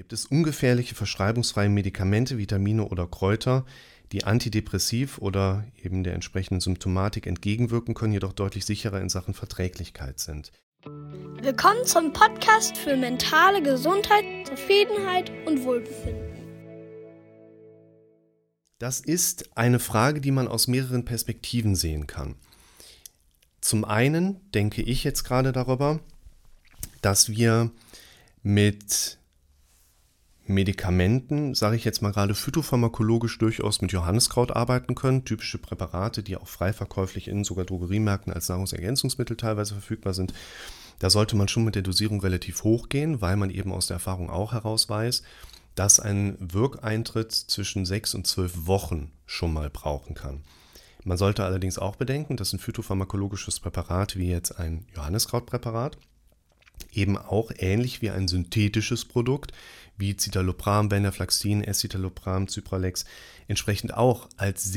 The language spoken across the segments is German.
Gibt es ungefährliche verschreibungsfreie Medikamente, Vitamine oder Kräuter, die antidepressiv oder eben der entsprechenden Symptomatik entgegenwirken können, jedoch deutlich sicherer in Sachen Verträglichkeit sind? Willkommen zum Podcast für mentale Gesundheit, Zufriedenheit und Wohlbefinden. Das ist eine Frage, die man aus mehreren Perspektiven sehen kann. Zum einen denke ich jetzt gerade darüber, dass wir mit Medikamenten, sage ich jetzt mal gerade phytopharmakologisch durchaus mit Johanniskraut arbeiten können. Typische Präparate, die auch frei verkäuflich in sogar Drogeriemärkten als Nahrungsergänzungsmittel teilweise verfügbar sind. Da sollte man schon mit der Dosierung relativ hoch gehen, weil man eben aus der Erfahrung auch heraus weiß, dass ein Wirkeintritt zwischen sechs und zwölf Wochen schon mal brauchen kann. Man sollte allerdings auch bedenken, dass ein phytopharmakologisches Präparat wie jetzt ein Johanniskrautpräparat eben auch ähnlich wie ein synthetisches Produkt wie Citalopram, Venlafaxin, Escitalopram, Cypralex entsprechend auch als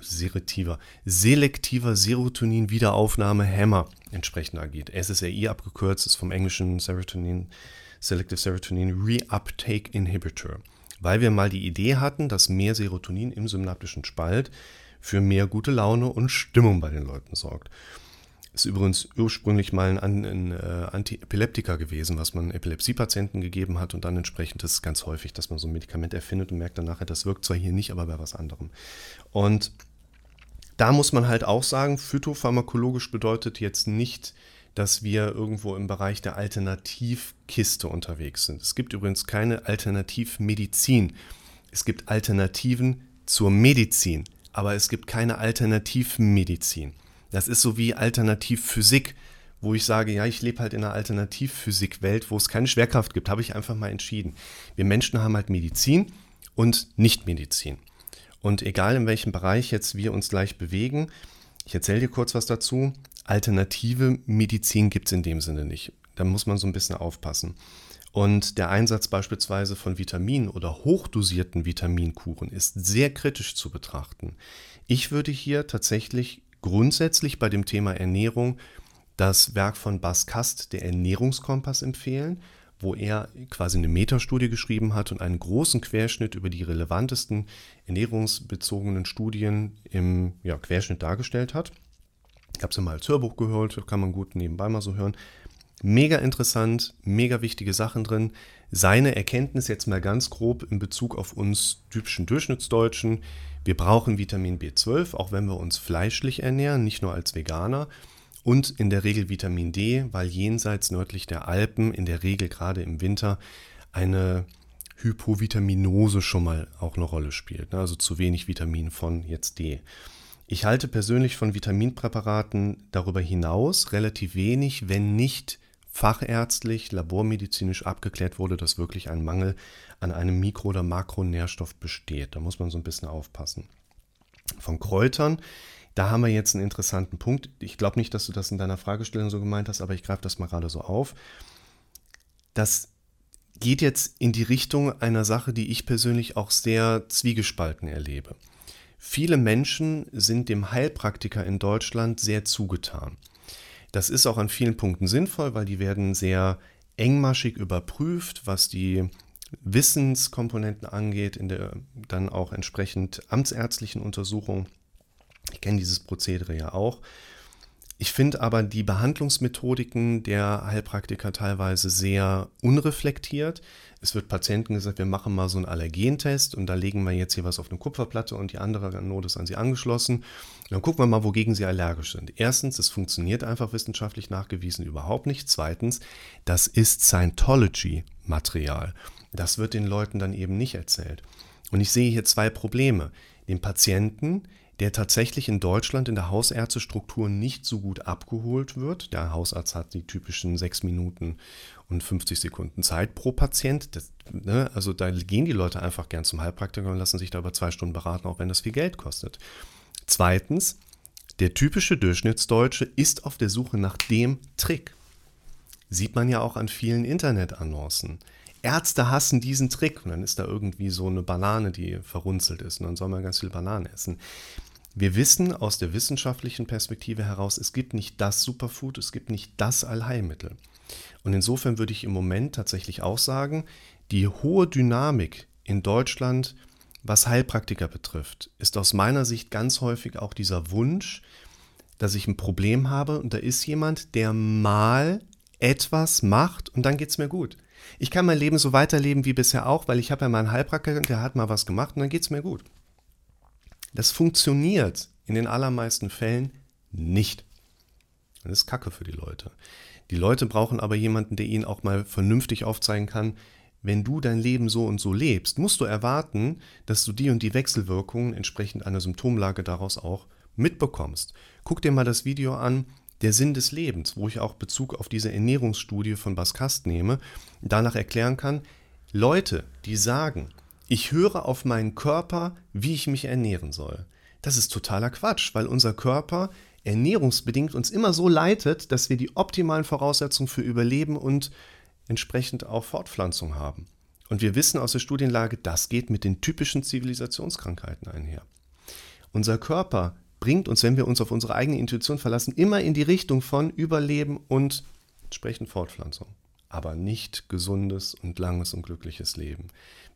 selektiver, selektiver Serotonin-Wiederaufnahme-Hämmer entsprechend agiert. SSRI abgekürzt ist vom englischen Serotonin, Selective Serotonin Reuptake Inhibitor, weil wir mal die Idee hatten, dass mehr Serotonin im synaptischen Spalt für mehr gute Laune und Stimmung bei den Leuten sorgt. Ist übrigens ursprünglich mal ein, ein äh, Antiepileptika gewesen, was man Epilepsiepatienten gegeben hat und dann entsprechend ist es ganz häufig, dass man so ein Medikament erfindet und merkt dann nachher, das wirkt zwar hier nicht, aber bei was anderem. Und da muss man halt auch sagen, phytopharmakologisch bedeutet jetzt nicht, dass wir irgendwo im Bereich der Alternativkiste unterwegs sind. Es gibt übrigens keine Alternativmedizin. Es gibt Alternativen zur Medizin, aber es gibt keine Alternativmedizin. Das ist so wie Alternativphysik, wo ich sage, ja, ich lebe halt in einer Alternativphysikwelt, wo es keine Schwerkraft gibt, habe ich einfach mal entschieden. Wir Menschen haben halt Medizin und Nichtmedizin. Und egal in welchem Bereich jetzt wir uns gleich bewegen, ich erzähle dir kurz was dazu, alternative Medizin gibt es in dem Sinne nicht. Da muss man so ein bisschen aufpassen. Und der Einsatz beispielsweise von Vitaminen oder hochdosierten Vitaminkuren ist sehr kritisch zu betrachten. Ich würde hier tatsächlich grundsätzlich bei dem Thema Ernährung das Werk von Bas Kast, der Ernährungskompass, empfehlen, wo er quasi eine Metastudie geschrieben hat und einen großen Querschnitt über die relevantesten ernährungsbezogenen Studien im ja, Querschnitt dargestellt hat. Ich habe es mal als Hörbuch gehört, kann man gut nebenbei mal so hören. Mega interessant, mega wichtige Sachen drin. Seine Erkenntnis jetzt mal ganz grob in Bezug auf uns typischen Durchschnittsdeutschen. Wir brauchen Vitamin B12, auch wenn wir uns fleischlich ernähren, nicht nur als Veganer. Und in der Regel Vitamin D, weil jenseits nördlich der Alpen in der Regel gerade im Winter eine Hypovitaminose schon mal auch eine Rolle spielt. Ne? Also zu wenig Vitamin von jetzt D. Ich halte persönlich von Vitaminpräparaten darüber hinaus relativ wenig, wenn nicht fachärztlich, labormedizinisch abgeklärt wurde, dass wirklich ein Mangel an einem Mikro- oder Makronährstoff besteht. Da muss man so ein bisschen aufpassen. Von Kräutern, da haben wir jetzt einen interessanten Punkt. Ich glaube nicht, dass du das in deiner Fragestellung so gemeint hast, aber ich greife das mal gerade so auf. Das geht jetzt in die Richtung einer Sache, die ich persönlich auch sehr zwiegespalten erlebe. Viele Menschen sind dem Heilpraktiker in Deutschland sehr zugetan. Das ist auch an vielen Punkten sinnvoll, weil die werden sehr engmaschig überprüft, was die Wissenskomponenten angeht, in der dann auch entsprechend amtsärztlichen Untersuchung. Ich kenne dieses Prozedere ja auch. Ich finde aber die Behandlungsmethodiken der Heilpraktiker teilweise sehr unreflektiert. Es wird Patienten gesagt, wir machen mal so einen Allergentest und da legen wir jetzt hier was auf eine Kupferplatte und die andere Anode ist an sie angeschlossen. Und dann gucken wir mal, wogegen sie allergisch sind. Erstens, es funktioniert einfach wissenschaftlich nachgewiesen überhaupt nicht. Zweitens, das ist Scientology-Material. Das wird den Leuten dann eben nicht erzählt. Und ich sehe hier zwei Probleme. Den Patienten, der tatsächlich in Deutschland in der Hausärztestruktur nicht so gut abgeholt wird. Der Hausarzt hat die typischen sechs Minuten und 50 Sekunden Zeit pro Patient. Das, ne, also da gehen die Leute einfach gern zum Heilpraktiker und lassen sich da über zwei Stunden beraten, auch wenn das viel Geld kostet. Zweitens, der typische Durchschnittsdeutsche ist auf der Suche nach dem Trick. Sieht man ja auch an vielen Internetannoncen. Ärzte hassen diesen Trick und dann ist da irgendwie so eine Banane, die verrunzelt ist und dann soll man ganz viel Bananen essen. Wir wissen aus der wissenschaftlichen Perspektive heraus, es gibt nicht das Superfood, es gibt nicht das Allheilmittel. Und insofern würde ich im Moment tatsächlich auch sagen, Die hohe Dynamik in Deutschland, was Heilpraktiker betrifft, ist aus meiner Sicht ganz häufig auch dieser Wunsch, dass ich ein Problem habe und da ist jemand, der mal etwas macht und dann geht es mir gut. Ich kann mein Leben so weiterleben wie bisher auch, weil ich habe ja mal einen Heilpraktiker, der hat mal was gemacht und dann geht es mir gut. Das funktioniert in den allermeisten Fällen nicht. Das ist Kacke für die Leute. Die Leute brauchen aber jemanden, der ihnen auch mal vernünftig aufzeigen kann, wenn du dein Leben so und so lebst, musst du erwarten, dass du die und die Wechselwirkungen entsprechend einer Symptomlage daraus auch mitbekommst. Guck dir mal das Video an, der Sinn des Lebens, wo ich auch Bezug auf diese Ernährungsstudie von Baskast nehme, danach erklären kann, Leute, die sagen, ich höre auf meinen Körper, wie ich mich ernähren soll. Das ist totaler Quatsch, weil unser Körper ernährungsbedingt uns immer so leitet, dass wir die optimalen Voraussetzungen für Überleben und entsprechend auch Fortpflanzung haben. Und wir wissen aus der Studienlage, das geht mit den typischen Zivilisationskrankheiten einher. Unser Körper bringt uns, wenn wir uns auf unsere eigene Intuition verlassen, immer in die Richtung von Überleben und entsprechend Fortpflanzung. Aber nicht gesundes und langes und glückliches Leben.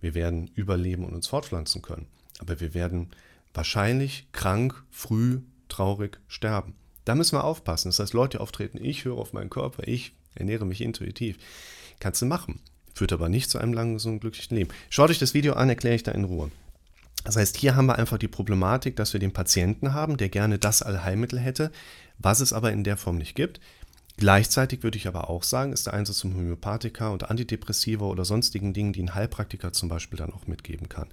Wir werden überleben und uns fortpflanzen können. Aber wir werden wahrscheinlich krank, früh, traurig sterben. Da müssen wir aufpassen. Das heißt, Leute auftreten, ich höre auf meinen Körper, ich ernähre mich intuitiv. Kannst du machen. Führt aber nicht zu einem langen, gesunden, glücklichen Leben. Schaut euch das Video an, erkläre ich da in Ruhe. Das heißt, hier haben wir einfach die Problematik, dass wir den Patienten haben, der gerne das Allheilmittel hätte, was es aber in der Form nicht gibt. Gleichzeitig würde ich aber auch sagen, ist der Einsatz von Homöopathika und Antidepressiva oder sonstigen Dingen, die ein Heilpraktiker zum Beispiel dann auch mitgeben kann,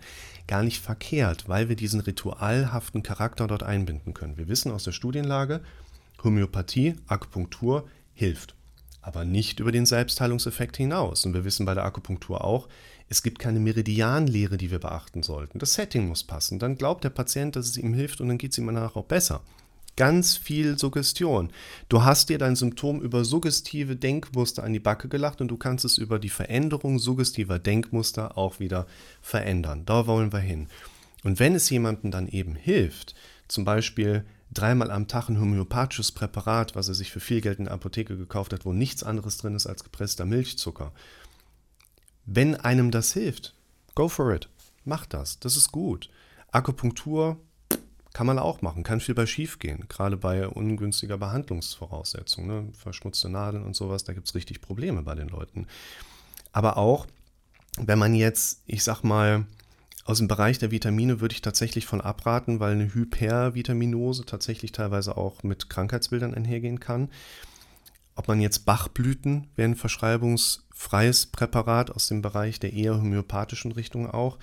gar nicht verkehrt, weil wir diesen ritualhaften Charakter dort einbinden können. Wir wissen aus der Studienlage, Homöopathie, Akupunktur hilft, aber nicht über den Selbstheilungseffekt hinaus. Und wir wissen bei der Akupunktur auch, es gibt keine Meridianlehre, die wir beachten sollten. Das Setting muss passen. Dann glaubt der Patient, dass es ihm hilft und dann geht es ihm danach auch besser. Ganz viel Suggestion. Du hast dir dein Symptom über suggestive Denkmuster an die Backe gelacht und du kannst es über die Veränderung suggestiver Denkmuster auch wieder verändern. Da wollen wir hin. Und wenn es jemandem dann eben hilft, zum Beispiel dreimal am Tag ein homöopathisches Präparat, was er sich für viel Geld in der Apotheke gekauft hat, wo nichts anderes drin ist als gepresster Milchzucker, wenn einem das hilft, go for it. Mach das. Das ist gut. Akupunktur kann man auch machen. Kann viel bei schief gehen. Gerade bei ungünstiger Behandlungsvoraussetzung. Ne? Verschmutzte Nadeln und sowas, da gibt es richtig Probleme bei den Leuten. Aber auch, wenn man jetzt, ich sag mal, aus dem Bereich der Vitamine würde ich tatsächlich von abraten, weil eine Hypervitaminose tatsächlich teilweise auch mit Krankheitsbildern einhergehen kann. Ob man jetzt Bachblüten wäre ein verschreibungsfreies Präparat aus dem Bereich der eher homöopathischen Richtung auch.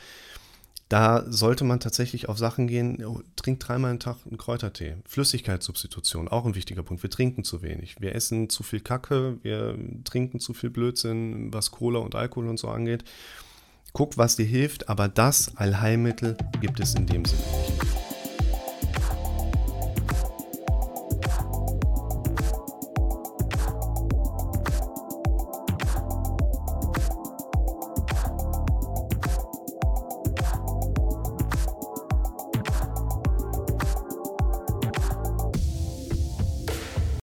Da sollte man tatsächlich auf Sachen gehen, oh, trinkt dreimal am Tag einen Kräutertee. Flüssigkeitssubstitution, auch ein wichtiger Punkt. Wir trinken zu wenig. Wir essen zu viel Kacke, wir trinken zu viel Blödsinn, was Cola und Alkohol und so angeht. Guck, was dir hilft, aber das Allheilmittel gibt es in dem Sinne nicht.